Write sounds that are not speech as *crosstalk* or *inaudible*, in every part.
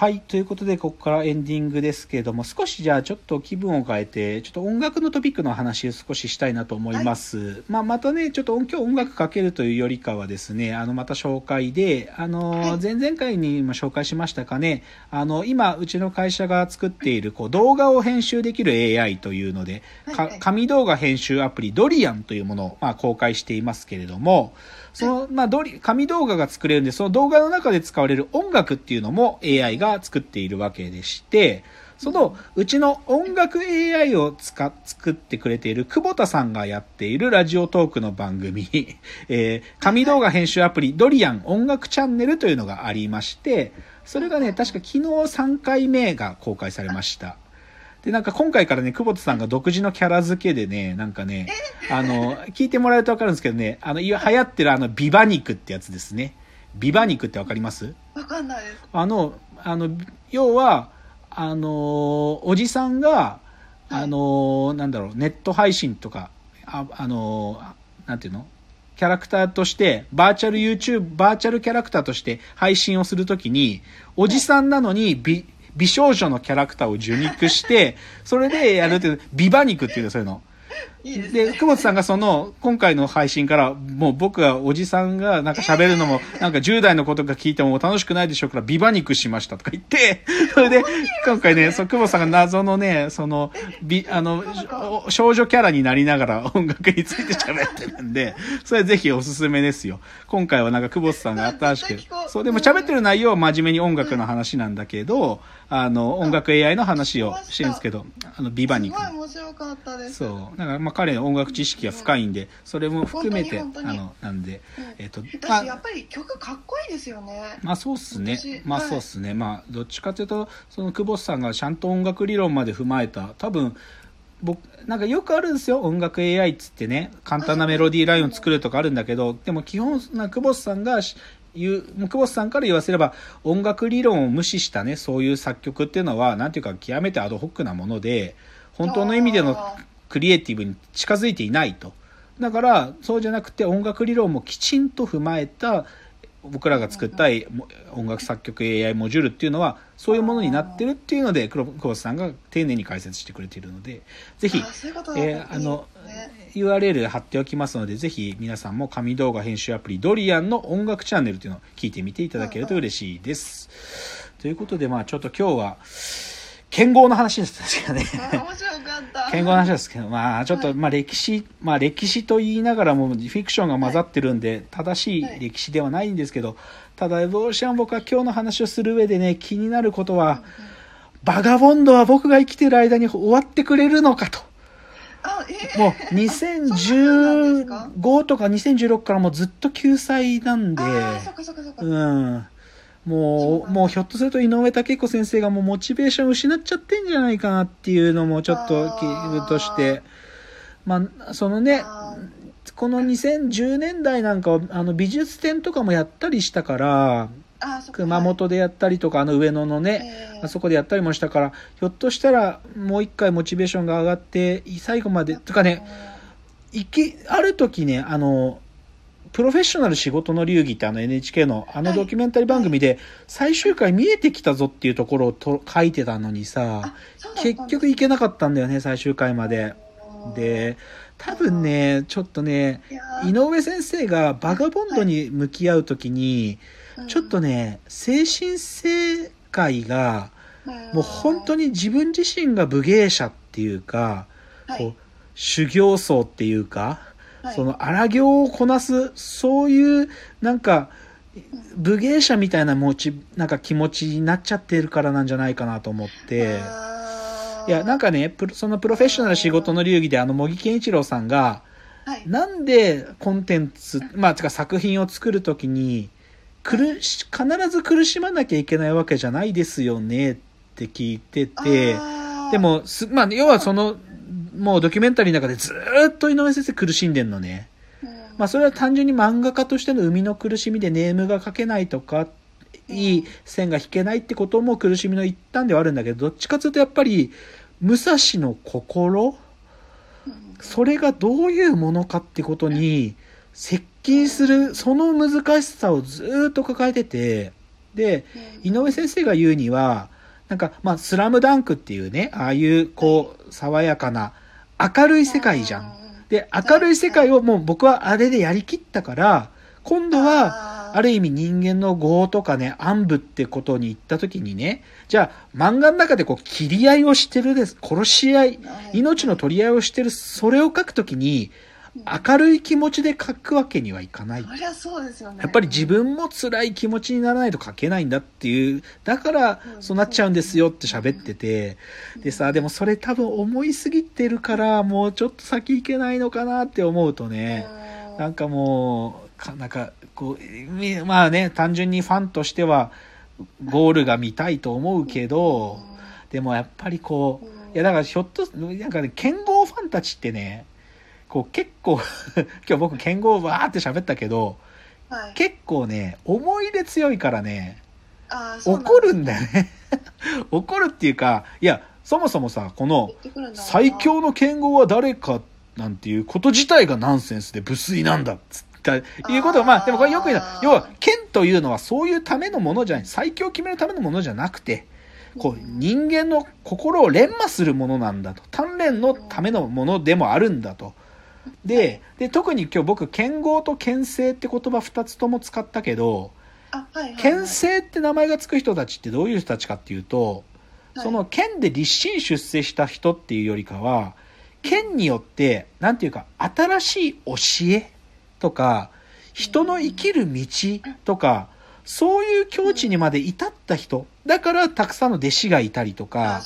はい。ということで、ここからエンディングですけれども、少しじゃあちょっと気分を変えて、ちょっと音楽のトピックの話を少ししたいなと思います。まあ、またね、ちょっと音今日音楽かけるというよりかはですね、あの、また紹介で、あの、はい前々回にも紹介しましたかね、あの、今、うちの会社が作っている、こう、動画を編集できる AI というので、かはいはい紙動画編集アプリドリアンというものを、まあ、公開していますけれども、その、まあ、ドリ、紙動画が作れるんで、その動画の中で使われる音楽っていうのも AI が作っているわけでして、その、うちの音楽 AI を使っ、作ってくれている久保田さんがやっているラジオトークの番組、*laughs* えー紙動画編集アプリドリアン音楽チャンネルというのがありまして、それがね、確か昨日3回目が公開されました。で、なんか今回からね、久保田さんが独自のキャラ付けでね、なんかね、あの、聞いてもらえるとわかるんですけどね、あの、流行ってるあの、ビバ肉ってやつですね。ビバ肉ってわかります？わかんないです。あの、あの、要は、あの、おじさんが、あの、なんだろう、ネット配信とか、ああの、なんていうの？キャラクターとして、バーチャル YouTube、バーチャルキャラクターとして配信をするときに、おじさんなのに美、美少女のキャラクターを受肉して、それでやるっていう、ビバ肉っていうの、そういうの。いいですね。で、久保田さんがその、今回の配信から、もう僕がおじさんがなんか喋るのも、なんか10代のことが聞いても楽しくないでしょうから、ビバ肉しましたとか言って、*laughs* それで、今回ね、そう、久保田さんが謎のね、その、び、あの、お少女キャラになりながら音楽について喋ってるんで、*laughs* それぜひおすすめですよ。今回はなんか久保田さんが新しくそう、でも喋ってる内容は真面目に音楽の話なんだけど、あの、音楽 AI の話をしてるんですけど、あの、ビバ肉すご。い面白かったです。そう。だから、まあ、彼の音楽知識が深いんで、それも含めて、あの、なんで、うんえっ、と、ま私、やあ、っぱり曲かっこいいですよね。まあ、そうっすね私。まあ、はいそうっすね。まあ、どっちかというと、その、久保田さんがちゃんと音楽理論まで踏まえた、多分、僕、なんかよくあるんですよ。音楽 AI っつってね、簡単なメロディーラインを作るとかあるんだけど、でも基本、な久保田さんがし言う、久保田さんから言わせれば、音楽理論を無視したね、そういう作曲っていうのは、なんていうか、極めてアドホックなもので、本当の意味でのクリエイティブに近づいていないと。だから、そうじゃなくて音楽理論もきちんと踏まえた、僕らが作ったも音楽作曲 AI モジュールっていうのは、そういうものになってるっていうので、黒久保田さんが丁寧に解説してくれているので、ぜひえーあの URL 貼っておきますので、ぜひ皆さんも紙動画編集アプリドリアンの音楽チャンネルというのを聞いてみていただけると嬉しいです。ということで、まあちょっと今日は、剣豪の話ですけどね。あ面白かった。剣豪の話ですけど、まあちょっと、はいまあ歴史、まあ歴史と言いながらもフィクションが混ざってるんで、正しい歴史ではないんですけど、ただどうしても僕は今日の話をする上でね、気になることは、バガボンドは僕が生きてる間に終わってくれるのかと。あ、えもうそうなんですか？2015とか2016からもうずっと救済なんで。うん。もう、もうひょっとすると井上武彦先生がもうモチベーション失っちゃってんじゃないかなっていうのもちょっと気分として、まあ、そのね、あこの2010年代なんかはあの美術展とかもやったりしたから。熊本でやったりとか、あの上野のね、えー。あそこでやったりもしたから、ひょっとしたらもう一回モチベーションが上がって、最後まで、とかね、いき、ある時ね、あの、プロフェッショナル仕事の流儀ってあの NHK のあのドキュメンタリー番組で最終回見えてきたぞっていうところをと書いてたのにさ結局行けなかったんだよね、最終回まで。で、多分ね、ちょっとね、井上先生がバガボンドに向き合う時に、ちょっとね、精神世界が、もう本当に、に自分自身が武芸者っていうか、はい。こう修行僧っていうか、はい。その荒行をこなす、そういう、なんか、武芸者みたいな持ち、なんか気持ちになっちゃってるからなんじゃないかなと思って、いや、なんか、かね、プロそのプロフェッショナル仕事の流儀であの、茂木健一郎さんが、はい、なんでコンテンツ、まあ、てか作品を作るときに、苦し、必ず苦しまなきゃい。けないわけじゃないですよねって聞いてて、で、も、す、まあ、要はその、もうドキュメンタリーの中でずーっと井上先生苦しんでんのね。うん。まあ、それは単純に漫画家としての生みの苦しみでネームが書けないとか、いい線が引けないってことも苦しみの一端ではあるんだけど、どっちかというとやっぱり、武蔵の心うん。それがどういうものかってことに接近する、その難しさをずーっと抱えてて、で、井上先生が言うには、なんか、まあ、スラムダンクっていうね、ああいう、こう、爽やかな、明るい世界じゃん。で、明るい世界をもう僕はあれでやりきったから、今度は、ある意味人間の業とかね、暗部ってことに行った時にね、じゃあ漫画の中でこう切り合いをしてるです、殺し合い、命の取り合いをしてる、それを書くときに、明るい気持ちで書くわけにはいかない。そりゃそうですよね。やっぱり自分も辛い気持ちにならないと書けないんだっていう、だからそうなっちゃうんですよって喋ってて、でさ、でもそれ多分思いすぎてるから、もうちょっと先行けないのかなって思うとね、なんかもう、かなんか、こう、みまあね、単純にファンとしては、ゴールが見たいと思うけど、でもやっぱりこう、いやだからひょっと、なんかね、剣豪ファンたちってね、こう結構、*laughs* 今日僕剣豪わーって喋ったけど、はい。結構ね、思い入れ強いからね、怒るんだよね。*laughs* 怒るっていうか、いや、そもそもさ、この最強の剣豪は誰かなんていうこと自体がナンセンスで無粋なんだっつったいうことはまあでもこれよく言うの要は剣というのはそういうためのものじゃない最強を決めるためのものじゃなくてこう人間の心を錬磨するものなんだと。鍛錬のためのものでもあるんだとでで特に今日僕剣豪と剣聖って言葉2つとも使ったけどあはいはいはい。剣聖って名前がつく人たちってどういう人たちかっていうとはい。その剣で立身出世した人っていうよりかは剣によってなんていうか新しい教えとか人の生きる道とかそういう境地にまで至った人。だからたくさんの弟子がいたりとあか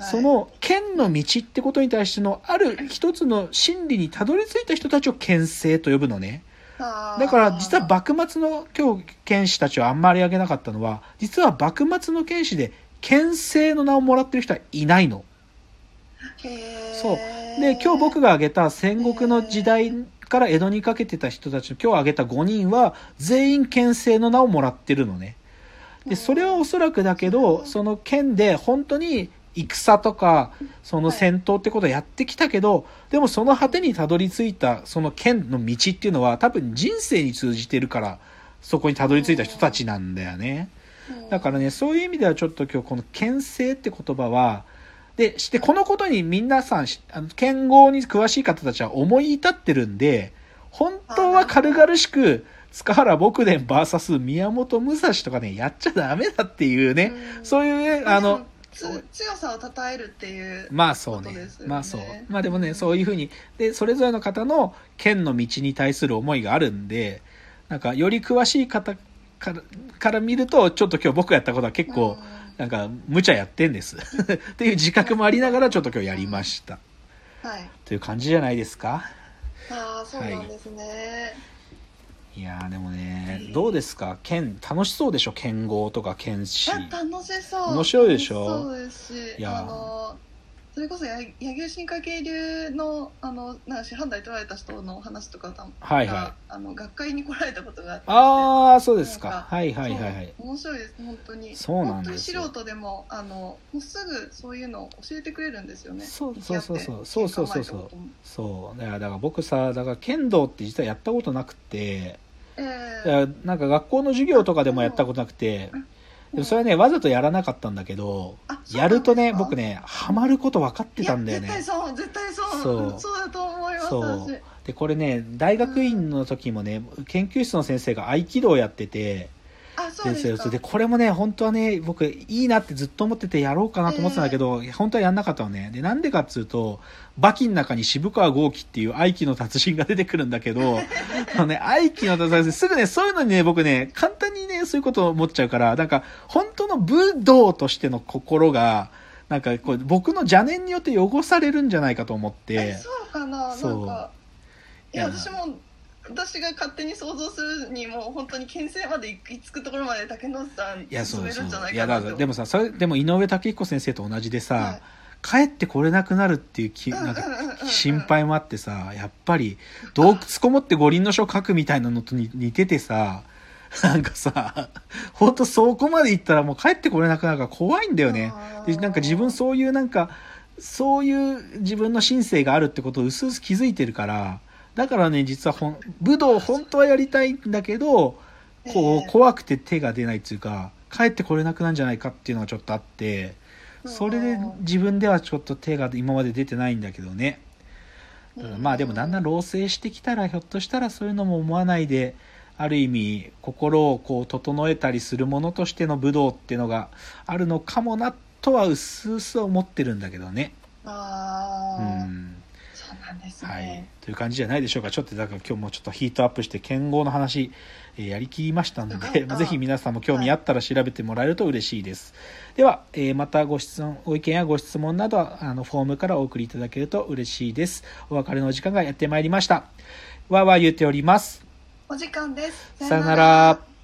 その剣の道ってことに対してのある一つの真理にたどり着いた人たちを剣聖と呼ぶのね。だから実は幕末の今日剣士たちはあんまり挙げなかったのは実は幕末の剣士で剣聖の名をもらってる人はいないの。そう。で今日僕が挙げた戦国の時代から江戸にかけてた人たちの今日挙げた5人は全員剣聖の名をもらってるのね。でそれはおそらくだけどその剣で本当に戦とかその戦闘ってことをやってきたけどでもその果てにたどり着いたその剣の道っていうのは多分人生に通じてるからそこにたどり着いた人たちなんだよね。だからねそういう意味ではちょっと今日この剣聖って言葉はでしてこのことに皆さんしあの剣豪に詳しい方たちは思い至ってるんで本当は軽々しく塚原牧伝 VS 宮本武蔵とかねやっちゃダメだっていうねそういうねあのつ強さを称えるっていうまあそうね。まあそう。まあでもねそういうふうにでそれぞれの方の剣の道に対する思いがあるんでなんかより詳しい方からから見るとちょっと今日僕がやったことは結構なんか無茶やってんです。っていう自覚もありながらちょっと今日やりました。うんはい。という感じじゃないですか？ああそうなんですね、い。やーでもねどうですか？剣楽しそうでしょ？剣豪とか剣士。いや楽しそう。面白いでしょ？楽そうですしいやあのそれこそや柳生進化系流のあのなんか師範代取られた人の話とかたはいはい。があの学会に来られたことがあって。ああそうですか。はいはいはいはい。面白いです本当に。そうなんです素人でもあのもうすぐそういうのを教えてくれるんですよね。そうそうそうそう。そうそうそうそう。そう。だから僕さだから剣道って実はやったことなくて。えいやなんか学校の授業とかでもやったことなくて。うんでもそれはねわざとやらなかったんだけどやるとね僕ねハマること分かってたんだよね。絶対そう絶対そう。そう。*laughs* そうだと思いますそう。私。でこれね大学院の時もね研究室の先生が合気道をやっててあそうすか。でこれもね本当はね僕いいなってずっと思っててやろうかなと思ってたんだけど、本当はやんなかったのね。でなんでかっつうと馬琴の中に渋川豪樹っていう合気の達人が出てくるんだけど *laughs* あのね合気の達人すぐねそういうのにね僕ね簡単にねそういうことを思っちゃうからなんか本当の武道としての心がなんかこう僕の邪念によって汚されるんじゃないかと思って。えそうかな。そうなんかいやいや私も私が勝手に想像するにもう本当に牽制まで行き着くところまで竹野内さんいやそうそう進めるんじゃないいやだでもさそれでも井上武彦先生と同じでさ、はい。帰ってこれなくなるっていうきなんか心配もあってさやっぱり洞窟こもって五輪の書書くみたいなのとに似ててさなんかさ本当そこまで行ったらもう帰ってこれなくなるから怖いんだよね。でなんか自分そういうなんかそういう自分の心性があるってことをうすうす気づいてるからだからね実はほん武道本当はやりたいんだけどこう、えー怖くて手が出ないっていうか、帰ってこれなくなんじゃないかっていうのがちょっとあって、それで自分ではちょっと手が今まで出てないんだけどね。まあでもだんだん老成してきたらひょっとしたらそういうのも思わないである意味心をこう整えたりするものとしての武道っていうのがあるのかもなとはうすうす思ってるんだけどね。うんなんですはい。ね。、という感じじゃないでしょうか。ちょっとだから今日もちょっとヒートアップして剣豪の話、えーやりきりましたので、まあぜひ皆さんも興味あったら調べてもらえると嬉しいです、では、えーまたご質問ご意見やご質問などはあのフォームからお送りいただけると嬉しいです。お別れのお時間がやってまいりました。わーわー言っております。お時間です。さよなら